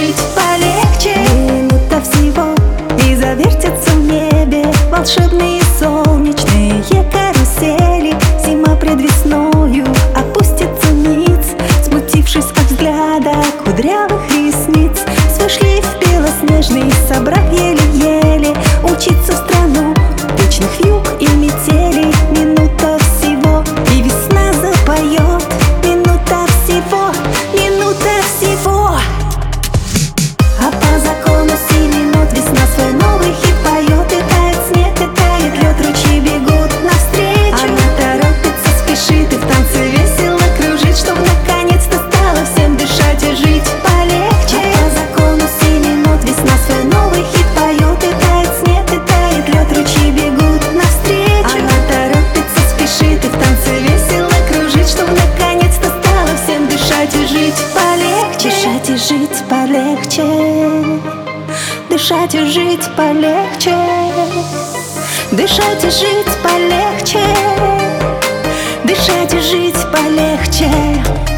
жить полегче. Минута всего и завертятся в небе Волшебные солнечные карусели. Зима пред весною опустится ниц Смутившись от взгляда кудрявых ресниц. Свой шлейф белоснежный собрав еле дышать и жить полегче. Дышать и жить полегче. Дышать и жить полегче.